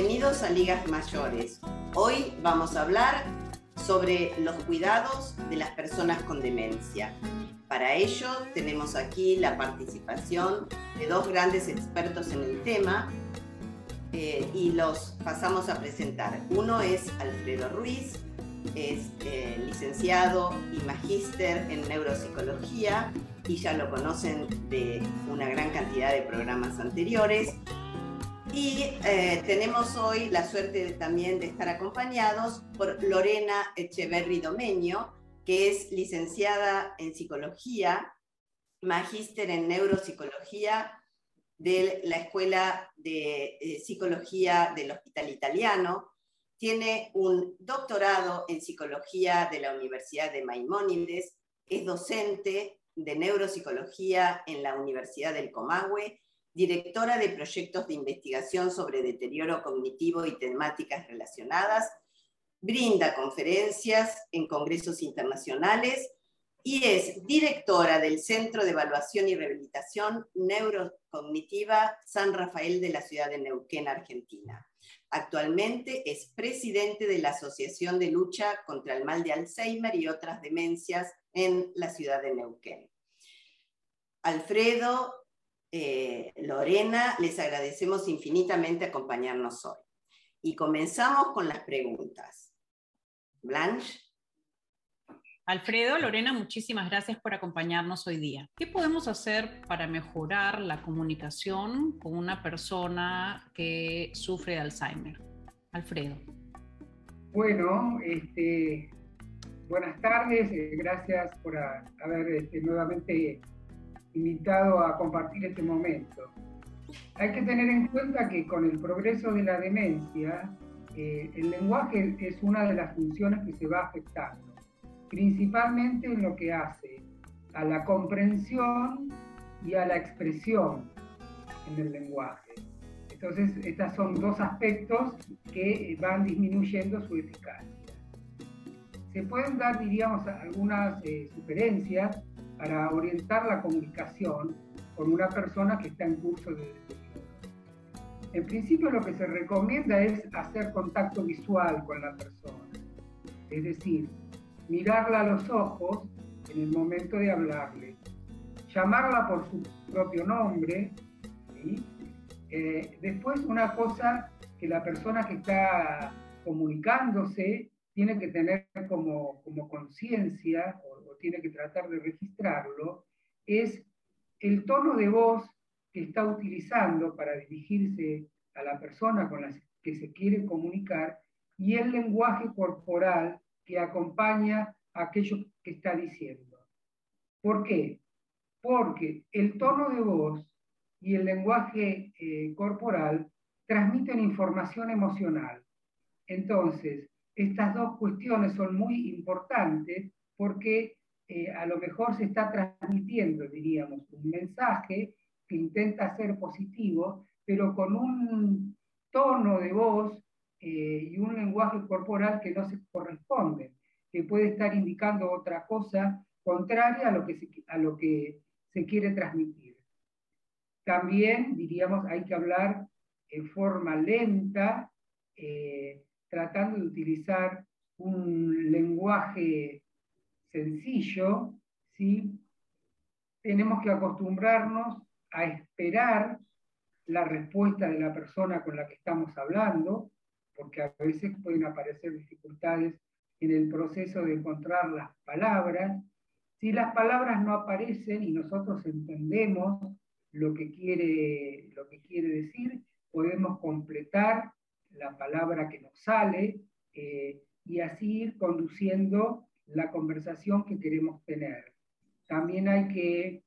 Bienvenidos a Ligas Mayores. Hoy vamos a hablar sobre los cuidados de las personas con demencia. Para ello tenemos aquí la participación de dos grandes expertos en el tema eh, y los pasamos a presentar. Uno es Alfredo Ruiz, es eh, licenciado y magíster en neuropsicología y ya lo conocen de una gran cantidad de programas anteriores. Y eh, tenemos hoy la suerte también de estar acompañados por Lorena Echeverri Domenio, que es licenciada en psicología, magíster en neuropsicología de la Escuela de eh, Psicología del Hospital Italiano, tiene un doctorado en psicología de la Universidad de Maimónides, es docente de neuropsicología en la Universidad del Comahue, directora de proyectos de investigación sobre deterioro cognitivo y temáticas relacionadas, brinda conferencias en congresos internacionales y es directora del Centro de Evaluación y Rehabilitación Neurocognitiva San Rafael de la ciudad de Neuquén, Argentina. Actualmente es presidente de la Asociación de Lucha contra el Mal de Alzheimer y otras demencias en la ciudad de Neuquén. Alfredo, eh, Lorena, les agradecemos infinitamente acompañarnos hoy. Y comenzamos con las preguntas. Blanche. Alfredo, Lorena, muchísimas gracias por acompañarnos hoy día. ¿Qué podemos hacer para mejorar la comunicación con una persona que sufre de Alzheimer? Alfredo. Bueno, este, buenas tardes, eh, gracias por haber este, nuevamente invitado a compartir este momento. Hay que tener en cuenta que con el progreso de la demencia, eh, el lenguaje es una de las funciones que se va afectando principalmente en lo que hace a la comprensión y a la expresión en el lenguaje. Entonces, estos son dos aspectos que van disminuyendo su eficacia. Se pueden dar, diríamos, algunas eh, sugerencias para orientar la comunicación con una persona que está en curso de En principio lo que se recomienda es hacer contacto visual con la persona, es decir, mirarla a los ojos en el momento de hablarle, llamarla por su propio nombre. Eh, después una cosa que la persona que está comunicándose tiene que tener como, como conciencia tiene que tratar de registrarlo, es el tono de voz que está utilizando para dirigirse a la persona con la que se quiere comunicar y el lenguaje corporal que acompaña aquello que está diciendo. ¿Por qué? Porque el tono de voz y el lenguaje eh, corporal transmiten información emocional. Entonces, estas dos cuestiones son muy importantes porque eh, a lo mejor se está transmitiendo, diríamos, un mensaje que intenta ser positivo, pero con un tono de voz eh, y un lenguaje corporal que no se corresponde, que puede estar indicando otra cosa contraria a lo que se, a lo que se quiere transmitir. También, diríamos, hay que hablar en forma lenta, eh, tratando de utilizar un lenguaje sencillo, ¿sí? Tenemos que acostumbrarnos a esperar la respuesta de la persona con la que estamos hablando, porque a veces pueden aparecer dificultades en el proceso de encontrar las palabras. Si las palabras no aparecen y nosotros entendemos lo que quiere, lo que quiere decir, podemos completar la palabra que nos sale eh, y así ir conduciendo la conversación que queremos tener. También hay que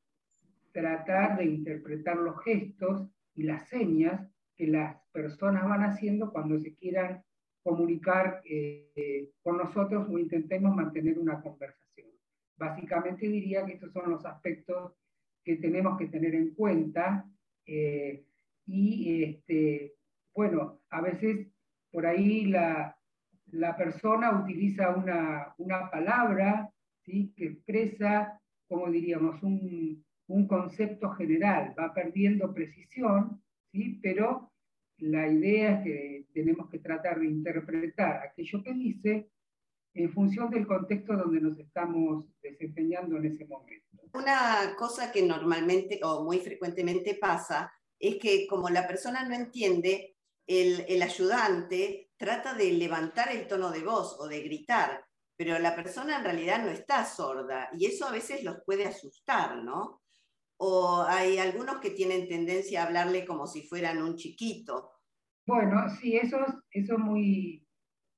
tratar de interpretar los gestos y las señas que las personas van haciendo cuando se quieran comunicar eh, con nosotros o intentemos mantener una conversación. Básicamente diría que estos son los aspectos que tenemos que tener en cuenta eh, y este, bueno, a veces por ahí la, la persona utiliza una, una palabra ¿sí? que expresa, como diríamos, un, un concepto general, va perdiendo precisión ¿sí? pero la idea es que tenemos que tratar de interpretar aquello que dice en función del contexto donde nos estamos desempeñando en ese momento. Una cosa que normalmente o muy frecuentemente pasa es que como la persona no entiende, el, el ayudante trata de levantar el tono de voz o de gritar, pero la persona en realidad no está sorda y eso a veces los puede asustar, ¿no? O hay algunos que tienen tendencia a hablarle como si fueran un chiquito. Bueno, sí, eso, eso es muy,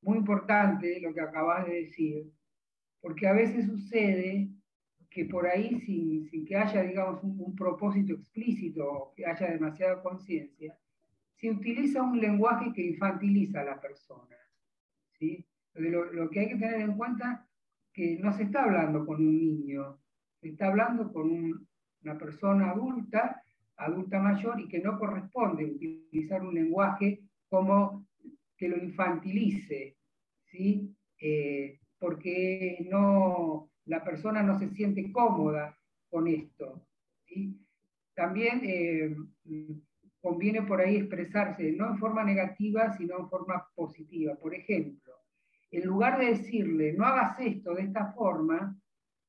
muy importante lo que acabas de decir, porque a veces sucede que por ahí, sin, que haya, digamos, un, propósito explícito que haya demasiada conciencia, se utiliza un lenguaje que infantiliza a la persona. ¿sí? Lo, que hay que tener en cuenta que no se está hablando con un niño, se está hablando con una persona adulta, adulta mayor, y que no corresponde utilizar un lenguaje como que lo infantilice, ¿sí? Eh, porque no, la persona no se siente cómoda con esto. ¿sí? También eh, conviene por ahí expresarse no en forma negativa, sino en forma positiva. Por ejemplo, en lugar de decirle, no hagas esto de esta forma,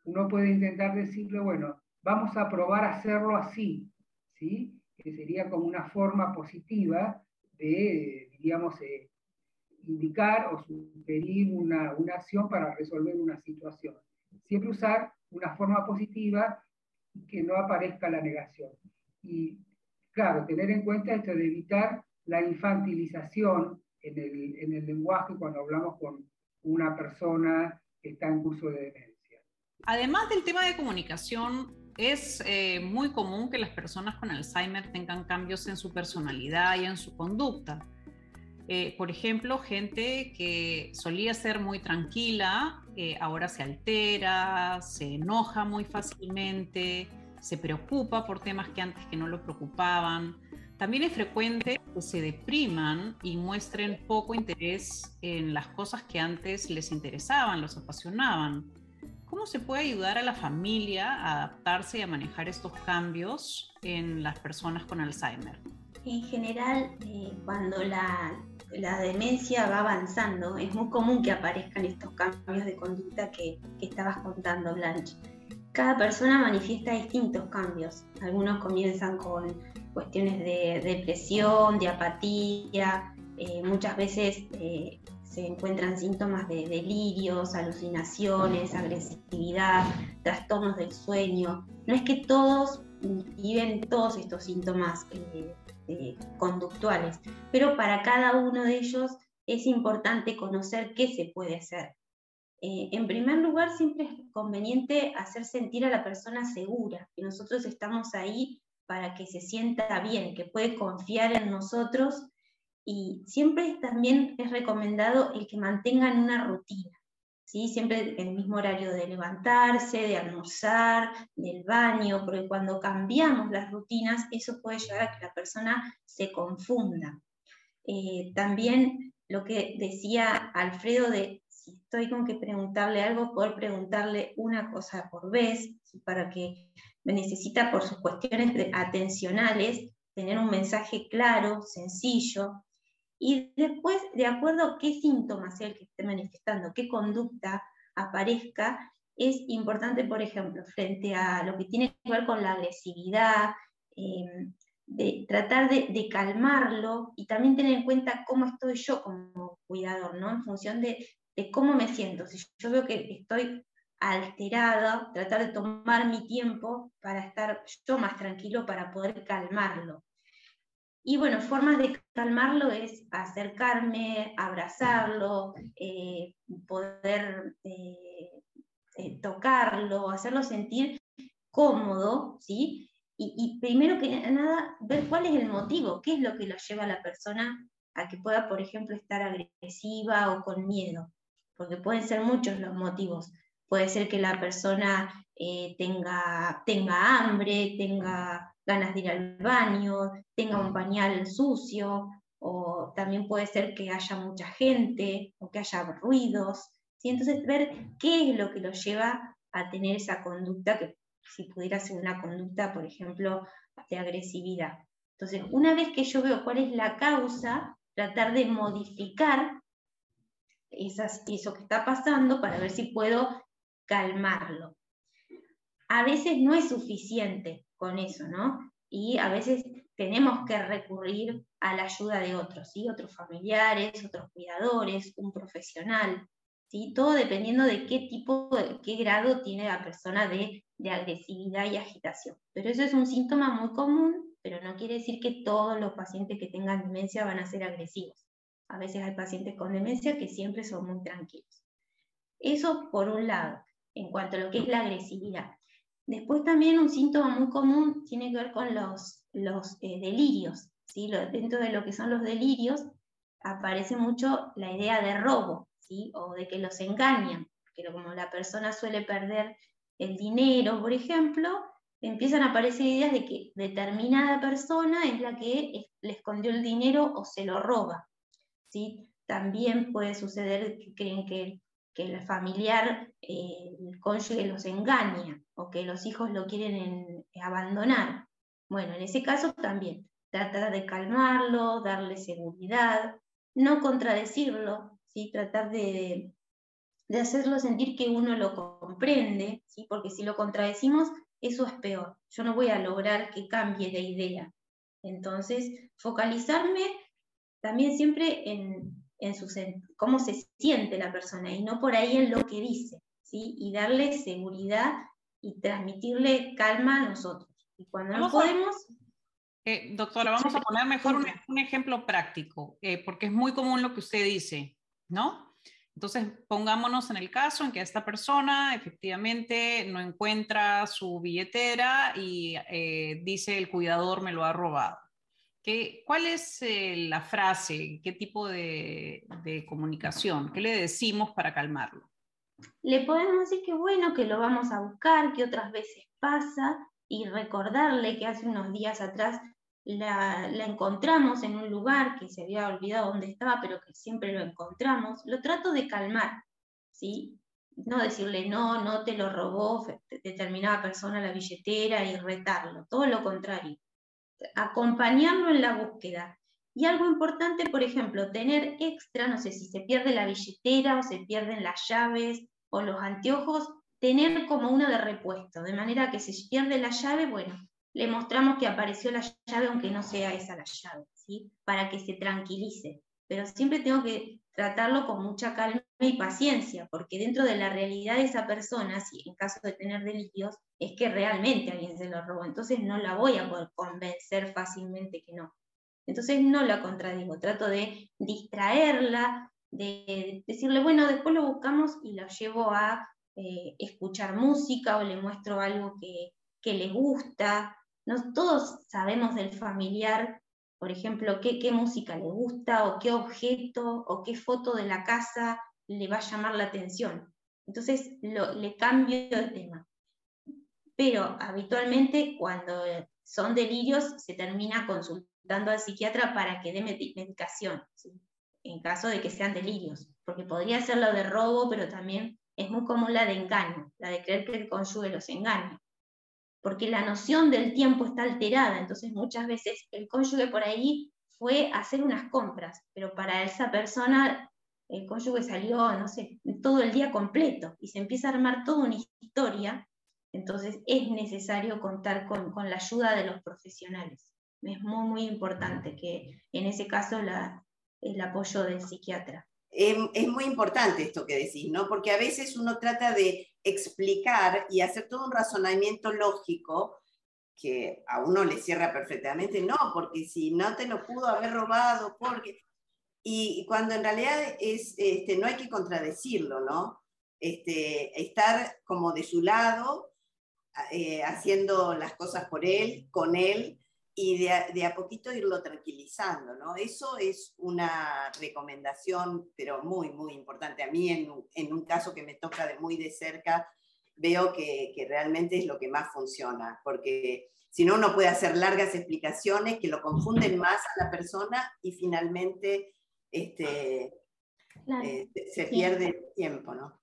uno puede intentar decirle, bueno, vamos a probar a hacerlo así, ¿sí? que sería como una forma positiva de, digamos, eh, indicar o sugerir una, una acción para resolver una situación. Siempre usar una forma positiva que no aparezca la negación. Y claro, tener en cuenta esto de evitar la infantilización en el, en el lenguaje cuando hablamos con una persona que está en curso de demencia. Además del tema de comunicación, es eh, muy común que las personas con Alzheimer tengan cambios en su personalidad y en su conducta. Eh, por ejemplo, gente que solía ser muy tranquila, eh, ahora se altera, se enoja muy fácilmente, se preocupa por temas que antes que no lo preocupaban. También es frecuente que se depriman y muestren poco interés en las cosas que antes les interesaban, los apasionaban. ¿Cómo se puede ayudar a la familia a adaptarse y a manejar estos cambios en las personas con Alzheimer? En general, eh, cuando la, la, demencia va avanzando, es muy común que aparezcan estos cambios de conducta que, que estabas contando, Blanche. Cada persona manifiesta distintos cambios. Algunos comienzan con cuestiones de depresión, de apatía, eh, muchas veces eh, se encuentran síntomas de delirios, alucinaciones, agresividad, trastornos del sueño. No es que todos viven todos estos síntomas eh, conductuales, pero para cada uno de ellos es importante conocer qué se puede hacer. En primer lugar, siempre es conveniente hacer sentir a la persona segura, que nosotros estamos ahí para que se sienta bien, que puede confiar en nosotros y siempre también es recomendado el que mantengan una rutina, ¿sí? siempre el mismo horario de levantarse, de almorzar, del baño, porque cuando cambiamos las rutinas eso puede llevar a que la persona se confunda. Eh, también lo que decía Alfredo de si estoy con que preguntarle algo, poder preguntarle una cosa por vez, para que me necesita por sus cuestiones atencionales tener un mensaje claro, sencillo, y después, de acuerdo a qué síntomas sea el que esté manifestando, qué conducta aparezca, es importante, por ejemplo, frente a lo que tiene que ver con la agresividad, em, de tratar de, calmarlo y también tener en cuenta cómo estoy yo como cuidador, ¿no? En función de, de cómo me siento. Si yo veo que estoy alterada, tratar de tomar mi tiempo para estar yo más tranquilo, para poder calmarlo. Y bueno, formas de calmarlo es acercarme, abrazarlo, eh, poder eh, eh, tocarlo, hacerlo sentir cómodo, ¿sí? Y, y, primero que nada, ver cuál es el motivo, qué es lo que lo lleva a la persona a que pueda, por ejemplo, estar agresiva o con miedo, porque pueden ser muchos los motivos. Puede ser que la persona eh, tenga, tenga hambre, tenga ganas de ir al baño, tenga un pañal sucio, o también puede ser que haya mucha gente o que haya ruidos. ¿sí? Entonces, ver qué es lo que lo lleva a tener esa conducta, que si pudiera ser una conducta, por ejemplo, de agresividad. Entonces, una vez que yo veo cuál es la causa, tratar de modificar esas, eso que está pasando para ver si puedo calmarlo. A veces no es suficiente con eso, ¿no? Y a veces tenemos que recurrir a la ayuda de otros, ¿sí? Otros familiares, otros cuidadores, un profesional, ¿sí? Todo dependiendo de qué tipo, qué grado tiene la persona de, de agresividad y agitación. Pero eso es un síntoma muy común, pero no quiere decir que todos los pacientes que tengan demencia van a ser agresivos. A veces hay pacientes con demencia que siempre son muy tranquilos. Eso por un lado, en cuanto a lo que es la agresividad. Después también un síntoma muy común tiene que ver con los, eh, delirios. dentro de lo que son los delirios aparece mucho la idea de robo o de que los engañan, que como la persona suele perder el dinero, por ejemplo, empiezan a aparecer ideas de que determinada persona es la que le escondió el dinero o se lo roba. También puede suceder que creen que, que el familiar, eh, el cónyuge los engaña o que los hijos lo quieren abandonar. Bueno, en ese caso también, tratar de calmarlo, darle seguridad, no contradecirlo, ¿sí? tratar de, de hacerlo sentir que uno lo comprende, ¿sí? porque si lo contradecimos, eso es peor. Yo no voy a lograr que cambie de idea. Entonces, focalizarme también siempre en, en su, cómo se siente la persona y no por ahí en lo que dice, ¿sí? y darle seguridad y transmitirle calma a nosotros. Y cuando no podemos... Eh, doctora, vamos a poner mejor un, ejemplo práctico, eh, porque es muy común lo que usted dice, ¿no? Entonces, pongámonos en el caso en que esta persona efectivamente no encuentra su billetera y eh, dice el cuidador me lo ha robado. ¿Qué, ¿Cuál es la frase? ¿Qué tipo de, de comunicación? ¿Qué le decimos para calmarlo? Le podemos decir que bueno, que lo vamos a buscar, que otras veces pasa, y recordarle que hace unos días atrás la, encontramos en un lugar que se había olvidado dónde estaba, pero que siempre lo encontramos, lo trato de calmar, ¿sí? No decirle, no, no te lo robó determinada persona la billetera y retarlo, todo lo contrario. Acompañarlo en la búsqueda. Y algo importante, por ejemplo, tener extra, no sé si se pierde la billetera o se pierden las llaves o los anteojos, tener como uno de repuesto, de manera que si pierde la llave, bueno, le mostramos que apareció la llave aunque no sea esa la llave, ¿sí? Para que se tranquilice. Pero siempre tengo que tratarlo con mucha calma y paciencia, porque dentro de la realidad de esa persona, si en caso de tener delirios, es que realmente alguien se lo robó. Entonces no la voy a poder convencer fácilmente que no. Entonces no la contradigo, trato de distraerla, de decirle, bueno, después lo buscamos y lo llevo a eh, escuchar música o le muestro algo que, que le gusta, no todos sabemos del familiar, por ejemplo, qué, qué música le gusta o qué objeto o qué foto de la casa le va a llamar la atención. Entonces le cambio de tema. Pero habitualmente cuando son delirios se termina consultando al psiquiatra para que dé medicación, en caso de que sean delirios, porque podría ser lo de robo, pero también es muy común la de engaño, la de creer que el cónyuge los engaña porque la noción del tiempo está alterada, entonces muchas veces el cónyuge por ahí fue a hacer unas compras, pero para esa persona el cónyuge salió, no sé, todo el día completo y se empieza a armar toda una historia, entonces es necesario contar con, con la ayuda de los profesionales. Es muy, muy importante que en ese caso la, el apoyo del psiquiatra. Es, es, muy importante esto que decís, ¿no? Porque a veces uno trata de explicar y hacer todo un razonamiento lógico que a uno le cierra perfectamente, no, porque si no te lo pudo haber robado, porque... Y cuando en realidad es, este, no hay que contradecirlo, ¿no? Este, estar como de su lado, eh, haciendo las cosas por él, con él, y de a, poquito irlo tranquilizando, ¿no? Eso es una recomendación, pero muy, muy importante. A mí, en, en un caso que me toca de muy de cerca, veo que, que, realmente es lo que más funciona, porque si no, uno puede hacer largas explicaciones que lo confunden más a la persona y finalmente este, eh, se pierde el tiempo, ¿no?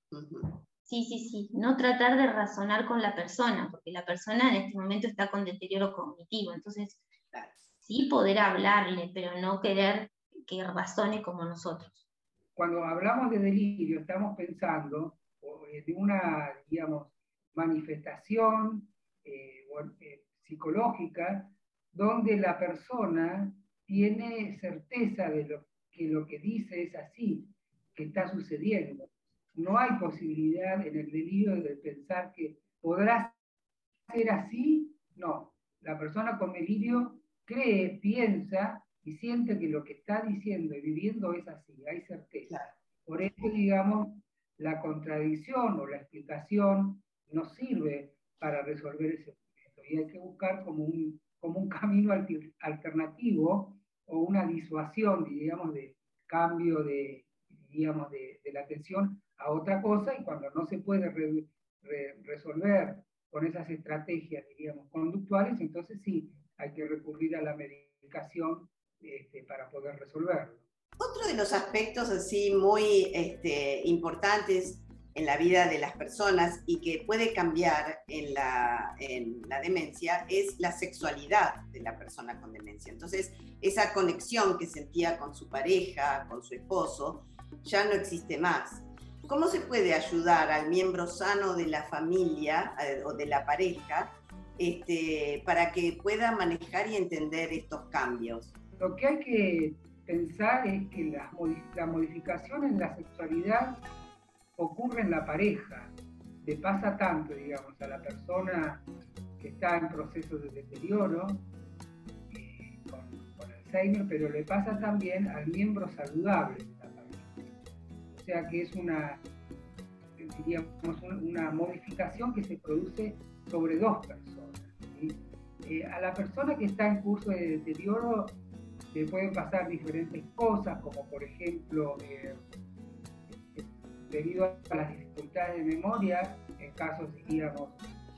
Sí, sí, sí. No tratar de razonar con la persona, porque la persona en este momento está con deterioro cognitivo. Entonces, sí poder hablarle, pero no querer que razone como nosotros. Cuando hablamos de delirio, estamos pensando de una, digamos, manifestación eh, eh, psicológica donde la persona tiene certeza de lo, que lo que dice es así, que está sucediendo. No hay posibilidad en el delirio de pensar que podrá ser así. No, la persona con delirio cree, piensa y siente que lo que está diciendo y viviendo es así, hay certeza. Por eso, digamos, la contradicción o la explicación no sirve para resolver ese punto y hay que buscar como un, como un camino alternativo o una disuasión, digamos, de cambio de, digamos, de, la atención a otra cosa y cuando no se puede resolver con esas estrategias, digamos, conductuales, entonces sí, hay que recurrir a la medicación este, para poder resolverlo. Otro de los aspectos así muy este, importantes en la vida de las personas y que puede cambiar en la, en la demencia es la sexualidad de la persona con demencia. Entonces, esa conexión que sentía con su pareja, con su esposo, ya no existe más. ¿Cómo se puede ayudar al miembro sano de la familia eh, o de la pareja este, para que pueda manejar y entender estos cambios? Lo que hay que pensar es que la, la modificación en la sexualidad ocurre en la pareja, le pasa tanto, digamos, a la persona que está en proceso de deterioro eh, con, Alzheimer, pero le pasa también al miembro saludable de la pareja. O sea que es una, diríamos, una modificación que se produce sobre dos personas. Eh, a la persona que está en curso de deterioro le pueden pasar diferentes cosas, como por ejemplo eh, debido a las dificultades de memoria, en casos, digamos,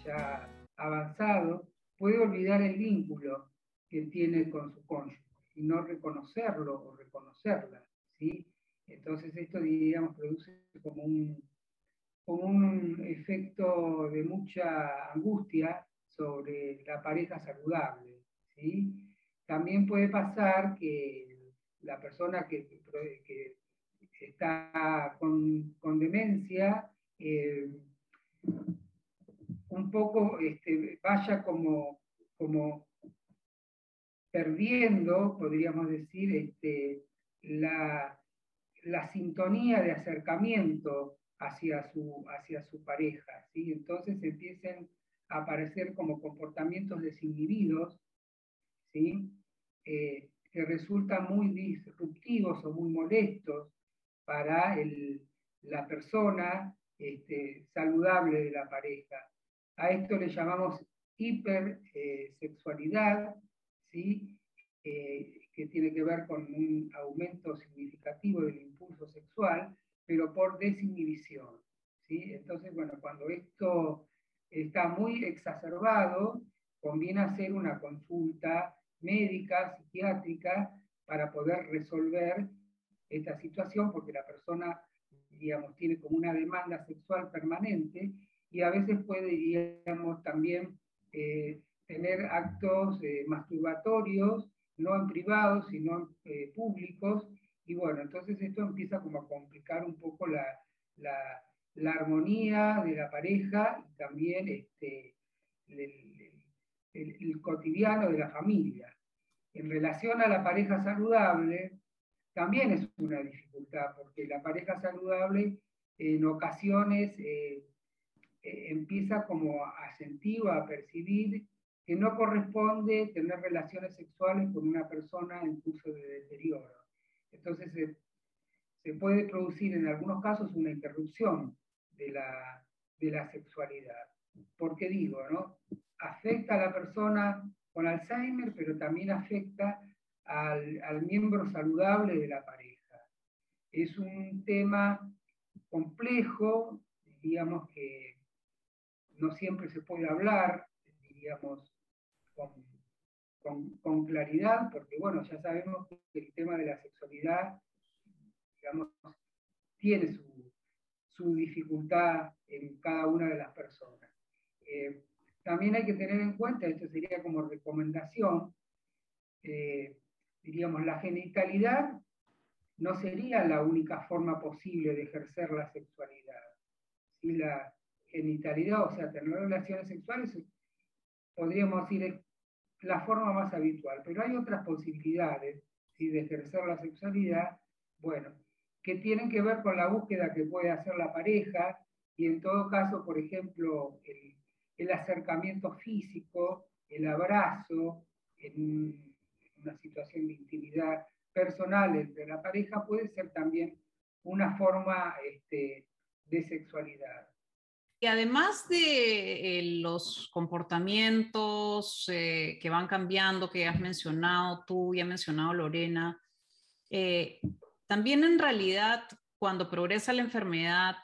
ya avanzados, puede olvidar el vínculo que tiene con su cónyuge y no reconocerlo o reconocerla, ¿sí? Entonces esto, digamos, produce como un, como un efecto de mucha angustia sobre la pareja saludable, ¿sí? También puede pasar que la persona que está con, demencia, eh, un poco este, vaya como, como perdiendo, podríamos decir, este, la, sintonía de acercamiento hacia su, hacia su pareja. ¿sí? Entonces empiecen a aparecer como comportamientos desinhibidos, ¿sí? Eh, que resultan muy disruptivos o muy molestos para la persona este, saludable de la pareja. A esto le llamamos hipersexualidad, ¿sí? Eh, que tiene que ver con un aumento significativo del impulso sexual, pero por desinhibición. ¿sí? Entonces, bueno, cuando esto está muy exacerbado, conviene hacer una consulta médica, psiquiátrica, para poder resolver esta situación porque la persona, digamos, tiene como una demanda sexual permanente y a veces puede, digamos, también eh, tener actos eh, masturbatorios, no en privados, sino en eh, públicos, y bueno, entonces esto empieza como a complicar un poco la, la, armonía de la pareja y también este, el cotidiano de la familia. En relación a la pareja saludable, también es una dificultad, porque la pareja saludable en ocasiones eh, eh, empieza como a sentir o a percibir que no corresponde tener relaciones sexuales con una persona en curso de deterioro. Entonces se puede producir en algunos casos una interrupción de la, de la sexualidad. ¿Por qué digo, no? Afecta a la persona con Alzheimer, pero también afecta al, miembro saludable de la pareja. Es un tema complejo, digamos que no siempre se puede hablar, diríamos, con, claridad, porque bueno, ya sabemos que el tema de la sexualidad, digamos, tiene su, su dificultad en cada una de las personas. Eh, también hay que tener en cuenta, esto sería como recomendación, eh, diríamos, la genitalidad no sería la única forma posible de ejercer la sexualidad. La genitalidad, o sea, tener relaciones sexuales, podríamos decir la forma más habitual, pero hay otras posibilidades de ejercer la sexualidad, bueno, que tienen que ver con la búsqueda que puede hacer la pareja y en todo caso, por ejemplo, el, el acercamiento físico, el abrazo, en una situación de intimidad personal entre la pareja puede ser también una forma este, de sexualidad. Y además de eh, los comportamientos eh, que van cambiando, que has mencionado tú y ha mencionado Lorena, eh, también en realidad cuando progresa la enfermedad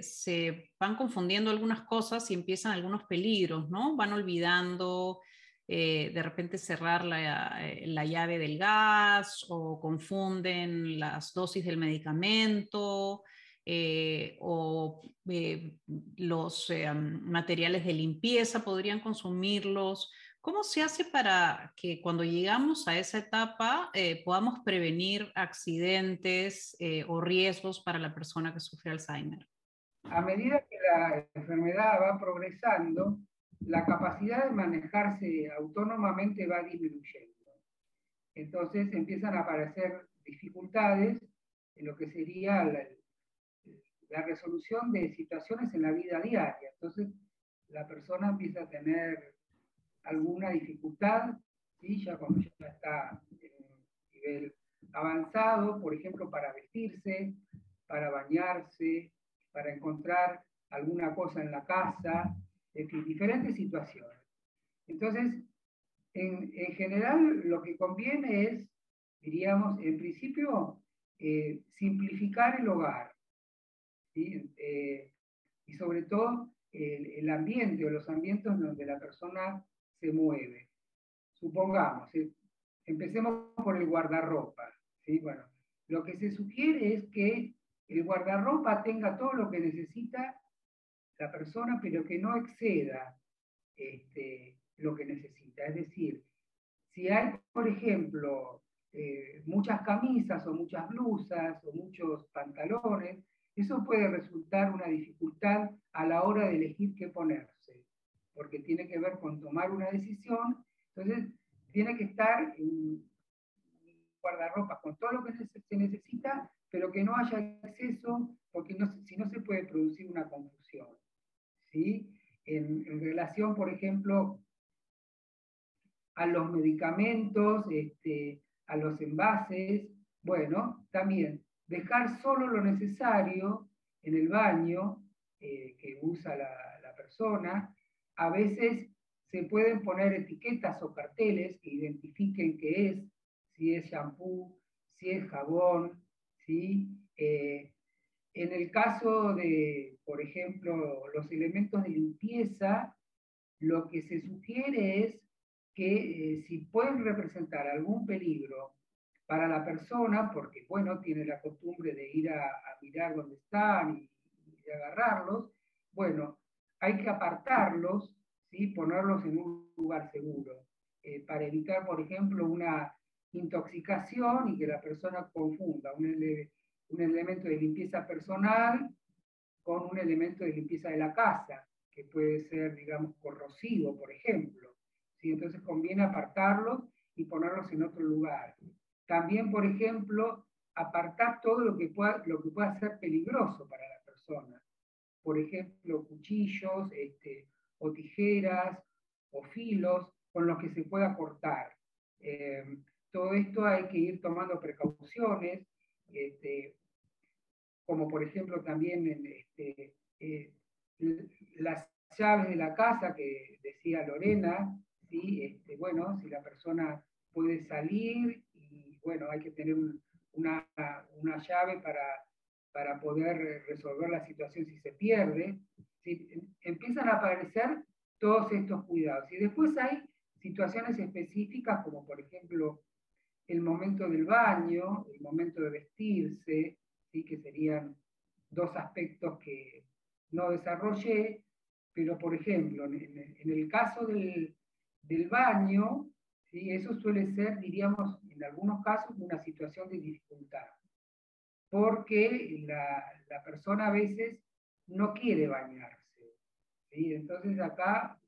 se van confundiendo algunas cosas y empiezan algunos peligros, ¿no? Van olvidando de repente cerrar la, la, llave del gas o confunden las dosis del medicamento. Eh, o eh, los eh, materiales de limpieza podrían consumirlos. ¿Cómo se hace para que cuando llegamos a esa etapa podamos prevenir accidentes o riesgos para la persona que sufre Alzheimer? A medida que la enfermedad va progresando, la capacidad de manejarse autónomamente va disminuyendo. Entonces empiezan a aparecer dificultades en lo que sería la, la resolución de situaciones en la vida diaria. Entonces, la persona empieza a tener alguna dificultad, ¿sí? ya cuando ya está en un nivel avanzado, por ejemplo, para vestirse, para bañarse, para encontrar alguna cosa en la casa, en diferentes situaciones. Entonces, en, general, lo que conviene es, diríamos, en principio, eh, simplificar el hogar, eh, y sobre todo el, ambiente o los ambientes donde la persona se mueve. Supongamos, eh, empecemos por el guardarropa. ¿sí? Bueno, lo que se sugiere es que el guardarropa tenga todo lo que necesita la persona, pero que no exceda este, lo que necesita. Es decir, si hay, por ejemplo, eh, muchas camisas o muchas blusas o muchos pantalones, eso puede resultar una dificultad a la hora de elegir qué ponerse, porque tiene que ver con tomar una decisión, entonces tiene que estar en guardarropa con todo lo que se necesita, pero que no haya exceso, porque si no se puede producir una confusión. ¿Sí? En, relación, por ejemplo, a los medicamentos, este, a los envases, bueno, también dejar solo lo necesario en el baño eh, que usa la, persona. A veces se pueden poner etiquetas o carteles que identifiquen qué es, si es shampoo, si es jabón, ¿sí? Eh, en el caso de, por ejemplo, los elementos de limpieza, lo que se sugiere es que eh, si pueden representar algún peligro para la persona, porque bueno, tiene la costumbre de ir a, mirar dónde están y, agarrarlos, bueno, hay que apartarlos, ¿sí? ponerlos en un lugar seguro, eh, para evitar, por ejemplo, una intoxicación y que la persona confunda un, un elemento de limpieza personal con un elemento de limpieza de la casa, que puede ser, digamos, corrosivo, por ejemplo. ¿sí? Entonces conviene apartarlos y ponerlos en otro lugar. También, por ejemplo, apartar todo lo que pueda, lo que pueda ser peligroso para la persona. Por ejemplo, cuchillos este, o tijeras o filos con los que se pueda cortar. Eh, todo esto hay que ir tomando precauciones, este, como por ejemplo también este, eh, las llaves de la casa que decía Lorena, ¿sí? bueno, si la persona puede salir bueno, hay que tener una, llave para, para poder resolver la situación si se pierde. Empiezan a aparecer todos estos cuidados. Y después hay situaciones específicas como por ejemplo el momento del baño, el momento de vestirse, ¿sí? Dos aspectos que no desarrollé, pero por ejemplo, en, el caso del, baño. Eso suele ser, diríamos, en algunos casos, una situación de dificultad, porque la, persona a veces no quiere bañarse. Entonces acá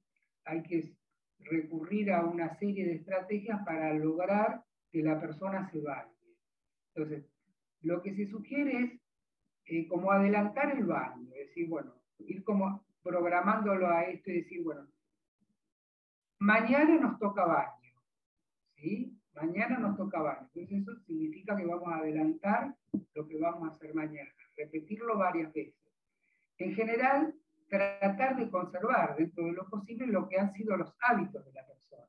hay que recurrir a una serie de estrategias para lograr que la persona se bañe. Entonces, lo que se sugiere es eh, como adelantar el baño, es decir, bueno, ir como programándolo a esto y decir, bueno, mañana nos toca baño, ¿sí? Mañana nos toca baño. Entonces eso significa que vamos a adelantar lo que vamos a hacer mañana, repetirlo varias veces. En general, tratar de conservar dentro de lo posible lo que han sido los hábitos de la persona.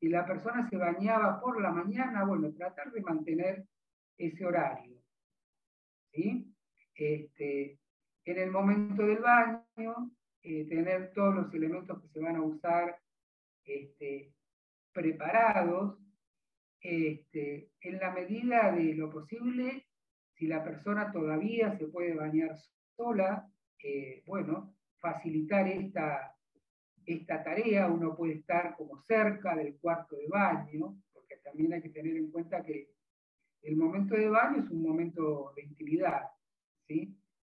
Si la persona se bañaba por la mañana, bueno, tratar de mantener ese horario. ¿sí? Este, en el momento del baño, eh, tener todos los elementos que se van a usar este, preparados, este, en la medida de lo posible, si la persona todavía se puede bañar sola, eh, bueno, facilitar esta, esta tarea, uno puede estar como cerca del cuarto de baño, porque también hay que tener en cuenta que el momento de baño es un momento de intimidad,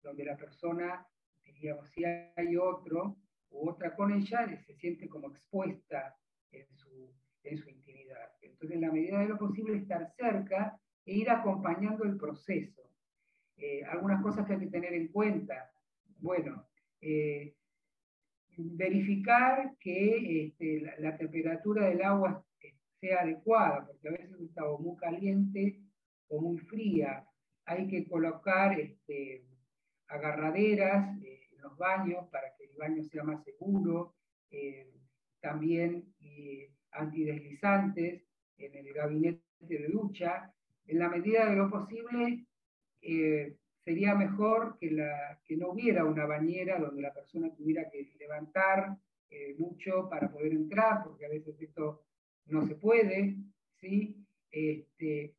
donde la persona, diríamos, si hay otro u otra con ella, se siente como expuesta en su, en su intimidad. Entonces, en la medida de lo posible, estar cerca e ir acompañando el proceso. Eh, algunas cosas que hay que tener en cuenta. Bueno, eh, verificar que este, la, temperatura del agua sea adecuada, porque a veces está muy caliente o muy fría. Hay que colocar este, agarraderas eh, en los baños para que el baño sea más seguro, eh, también antideslizantes en el gabinete de ducha. En la medida de lo posible, eh, sería mejor que, la, que no hubiera una bañera donde la persona tuviera que levantar mucho para poder entrar, porque a veces esto no se puede, ¿sí? Este,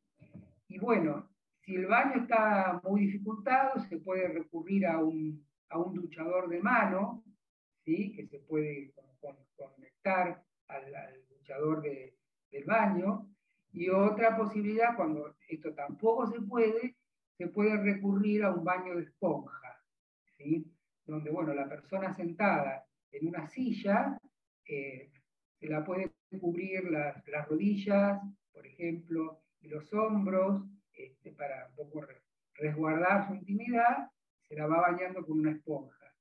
y bueno, si el baño está muy dificultado, se puede recurrir a un, duchador de mano, ¿sí? que se puede conectar al, duchador del baño. Y otra posibilidad, cuando esto tampoco se puede, se puede recurrir a un baño de esponja, ¿sí? donde bueno, la persona sentada en una silla eh, se la puede cubrir las, las rodillas, por ejemplo, y los hombros, este, para un poco resguardar su intimidad, se la va bañando con una esponja.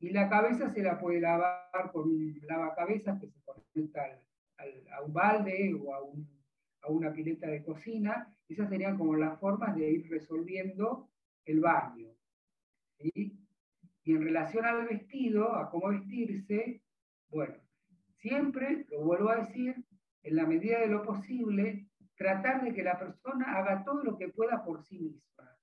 Y la cabeza se la puede lavar con un lavacabezas que se conecta a un balde o a, una pileta de cocina. Esas serían como las formas de ir resolviendo el baño. Y en relación al vestido, a cómo vestirse, bueno, siempre, lo vuelvo a decir, en la medida de lo posible, tratar de que la persona haga todo lo que pueda por sí misma,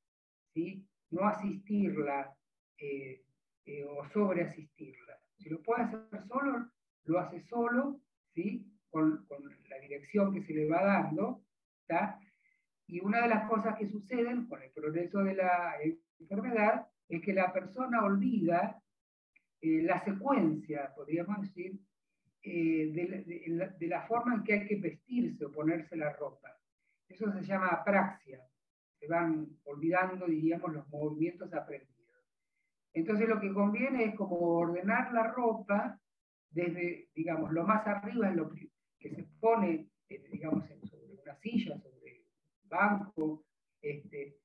¿sí? no asistirla eh, eh, o sobreasistirla. Si lo puede hacer solo, lo hace solo, ¿sí? con, la dirección que se le va dando. Y una de las cosas que suceden con el progreso de la enfermedad es que la persona olvida eh, la secuencia, podríamos decir, eh, de, la, forma en que hay que vestirse o ponerse la ropa. Eso se llama apraxia. Se van olvidando, diríamos, los movimientos aprendidos. Entonces lo que conviene es como ordenar la ropa desde, digamos, lo más arriba es lo que se pone, eh, digamos, sobre una silla, sobre un banco. Este,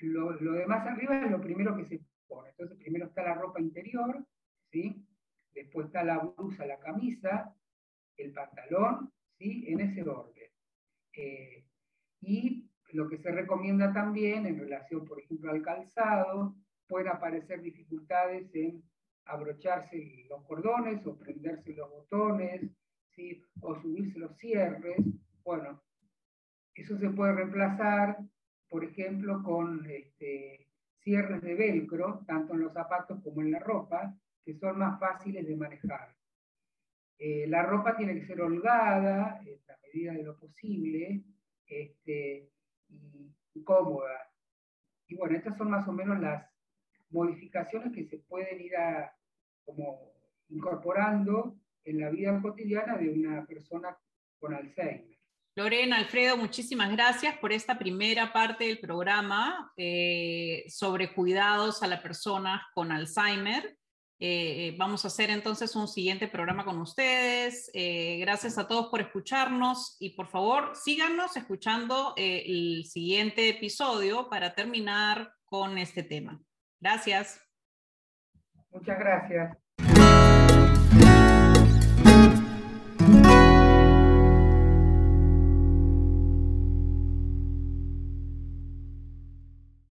lo, lo de más arriba es lo primero que se pone. Entonces primero está la ropa interior, ¿sí? Después está la blusa, la camisa, el pantalón, ¿sí? en ese orden. Eh, y lo que se recomienda también en relación, por ejemplo, al calzado, pueden aparecer dificultades en abrocharse los cordones o prenderse los botones, ¿sí? o subirse los cierres. Bueno, eso se puede reemplazar, por ejemplo, con este, cierres de velcro, tanto en los zapatos como en la ropa, que son más fáciles de manejar. Eh, la ropa tiene que ser holgada, en la medida de lo posible, este, y, cómoda. Y bueno, estas son más o menos las modificaciones que se pueden ir a, como incorporando en la vida cotidiana de una persona con Alzheimer. Lorena, Alfredo, muchísimas gracias por esta primera parte del programa eh, sobre cuidados a las personas con Alzheimer. Eh, vamos a hacer entonces un siguiente programa con ustedes. Eh, gracias a todos por escucharnos y por favor síganos escuchando eh, el siguiente episodio para terminar con este tema. Gracias. Muchas gracias.